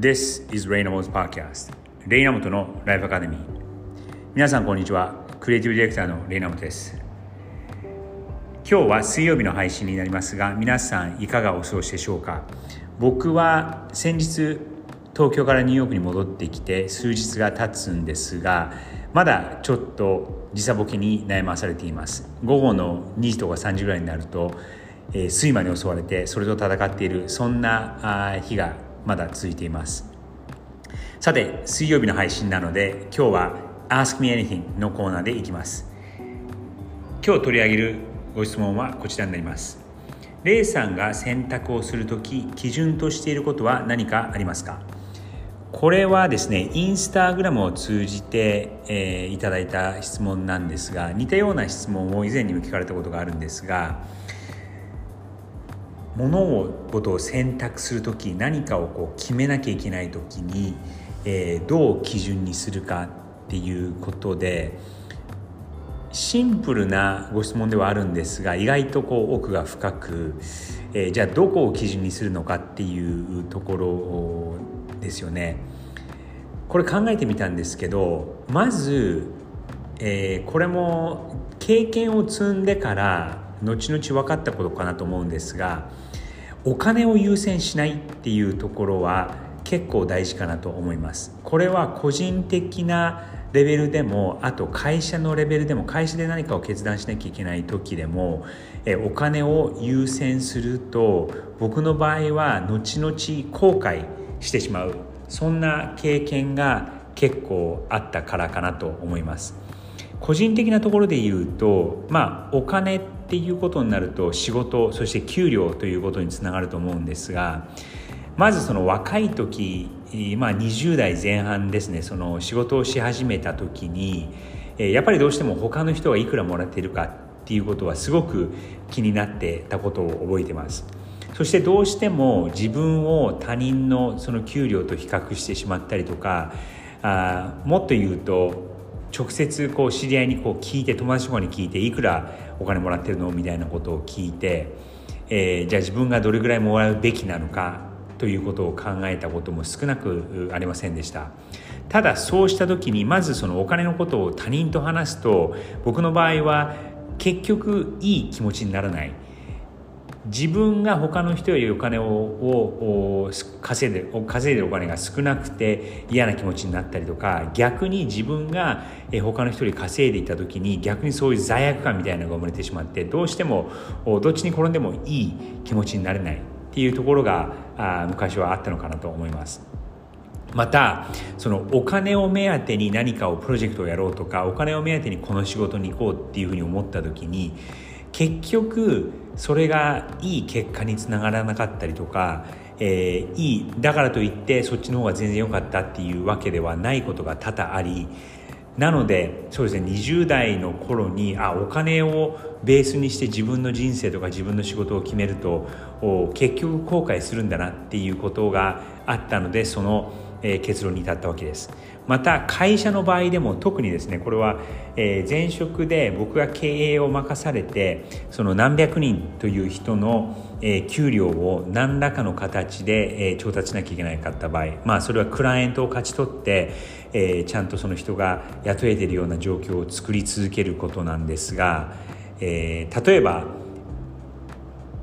This is レイナモ 's Podcast レイナモトのライフアカデミー皆さんこんにちは。クリエイティブディレクターのレイナモトです。今日は水曜日の配信になりますが皆さんいかがお過ごしでしょうか？僕は先日東京からニューヨークに戻ってきて数日が経つんですがまだちょっと時差ボケに悩まされています。午後の2時とか3時ぐらいになると、えー、睡魔に襲われてそれと戦っているそんな日がまだ続いています。さて水曜日の配信なので今日は Ask Me Anything のコーナーでいきます。今日取り上げるご質問はこちらになります。レイさんが選択をするとき基準としていることは何かありますか？これはですねインスタグラムを通じて、えー、いただいた質問なんですが似たような質問を以前にも聞かれたことがあるんですが物事を選択する時何かをこう決めなきゃいけない時に、えー、どう基準にするかっていうことでシンプルなご質問ではあるんですが意外とこう奥が深く、えー、じゃあどこを基準にするのかっていうところですよね。これ考えてみたんですけどまず、えー、これも経験を積んでから後々分かったことかなと思うんですがお金を優先しないっていうところは結構大事かなと思います。これは個人的なレベルでもあと会社のレベルでも会社で何かを決断しなきゃいけない時でもえお金を優先すると僕の場合は後々後悔してしまう。そんな経験が結構あったからかなと思います。個人的なところで言うとまあお金っていうことになると仕事そして給料ということにつながると思うんですがまずその若い時、まあ、20代前半ですねその仕事をし始めた時にやっぱりどうしても他の人がいくらもらっているかっていうことはすごく気になってたことを覚えてます。そしてどうしても自分を他人のその給料と比較してしまったりとかあもっと言うと直接こう知り合いにこう聞いて友達とかに聞いていくらお金もらってるのみたいなことを聞いて、えー、じゃあ自分がどれぐらいもらうべきなのかということを考えたことも少なくありませんでした。ただそうした時にまずそのお金のことを他人と話すと僕の場合は結局いい気持ちにならない。自分が他の人よりお金を稼いで稼いでるお金が少なくて嫌な気持ちになったりとか逆に自分が他の人より稼いでいた時に逆にそういう罪悪感みたいなのが生まれてしまってどうしてもどっちに転んでもいい気持ちになれないっていうところが昔はあったのかなと思います。またそのお金を目当てに何かをプロジェクトをやろうとかお金を目当てにこの仕事に行こうっていうふうに思った時に結局それがいい結果につながらなかったりとか、えー、いいだからといってそっちの方が全然良かったっていうわけではないことが多々ありなのでそうですね20代の頃にあお金をベースにして自分の人生とか自分の仕事を決めると結局後悔するんだなっていうことがあったのでそのえ結論に至ったわけです。また会社の場合でも特にですねこれは、え前職で僕が経営を任されてその何百人という人の、え給料を何らかの形で、え調達しなきゃいけなかった場合まあそれはクライアントを勝ち取って、えちゃんとその人が雇えてるような状況を作り続けることなんですが、え例えば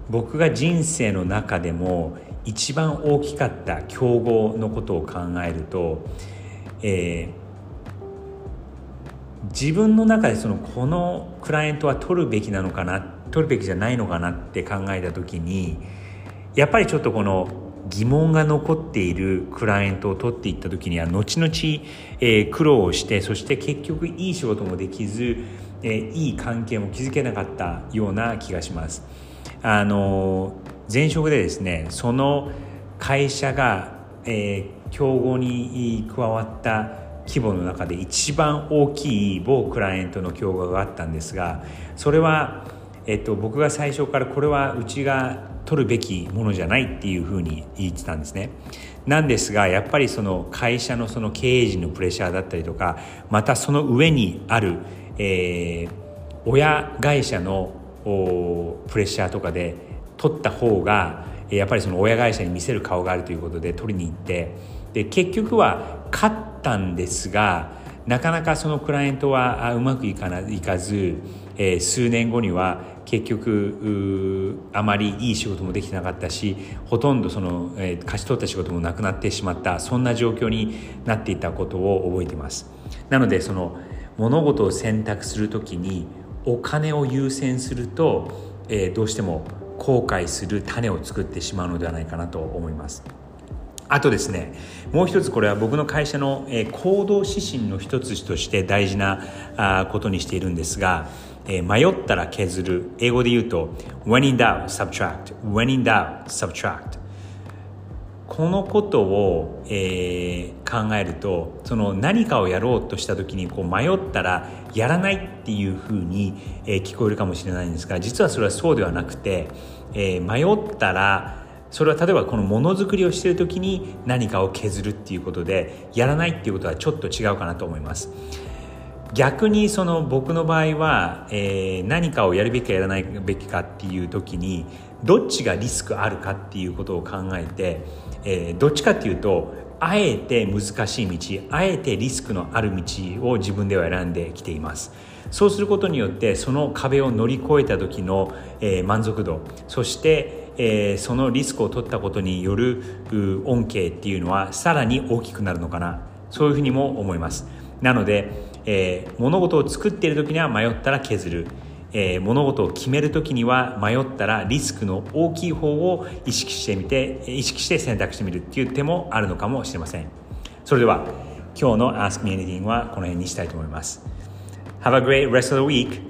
僕が人生の中でも一番大きかった競合のことを考えると、えー、自分の中でそのこのクライアントは取るべきなのかな取るべきじゃないのかなって考えた時にやっぱりちょっとこの疑問が残っているクライアントを取っていった時には後々、えー、苦労をしてそして結局いい仕事もできず、えー、いい関係も築けなかったような気がします。あの前職でですねその会社が、えー、競合に加わった規模の中で一番大きい某クライアントの競合があったんですがそれは、えっと、僕が最初からこれはうちが取るべきものじゃないっていうふうに言ってたんですね。なんですがやっぱりその会社のその経営陣のプレッシャーだったりとかまたその上にある、えー、親会社のプレッシャーとかで取った方がやっぱりその親会社に見せる顔があるということで取りに行ってで結局は勝ったんですがなかなかそのクライアントはうまくいかないかず、えー、数年後には結局あまりいい仕事もできてなかったしほとんどその、えー、勝ち取った仕事もなくなってしまったそんな状況になっていたことを覚えてます。なのでその物事を選択する時にお金を優先すると、えー、どうしても後悔する種を作ってしまうのではないかなと思いますあとですねもう一つこれは僕の会社の、行動指針の一つとして大事なことにしているんですが、迷ったら削る英語で言うと when in doubt subtract when in doubt subtract このことを、えー、考えるとその何かをやろうとした時にこう迷ったらやらないっていうふうに、えー、聞こえるかもしれないんですが実はそれはそうではなくて、えー、迷ったらそれは例えばこのものづくりをしている時に何かを削るっていうことでやらないっていうことはちょっと違うかなと思います。逆にその僕の場合は、えー、何かをやるべきかやらないべきかっていう時にどっちがリスクあるかっていうことを考えて、えー、どっちかっていうとあえて難しい道あえてリスクのある道を自分では選んできています。そうすることによってその壁を乗り越えた時の、えー、満足度そしてえー、そのリスクを取ったことによる恩恵っていうのはさらに大きくなるのかな。そういうふうにも思います。なので、えー、物事を作っている時には迷ったら削る、えー、物事を決めるときには迷ったらリスクの大きい方を意識してみて意識して選択してみるっていう手もあるのかもしれません。それでは今日の Ask Me Anything はこの辺にしたいと思います。Have a great rest of the week.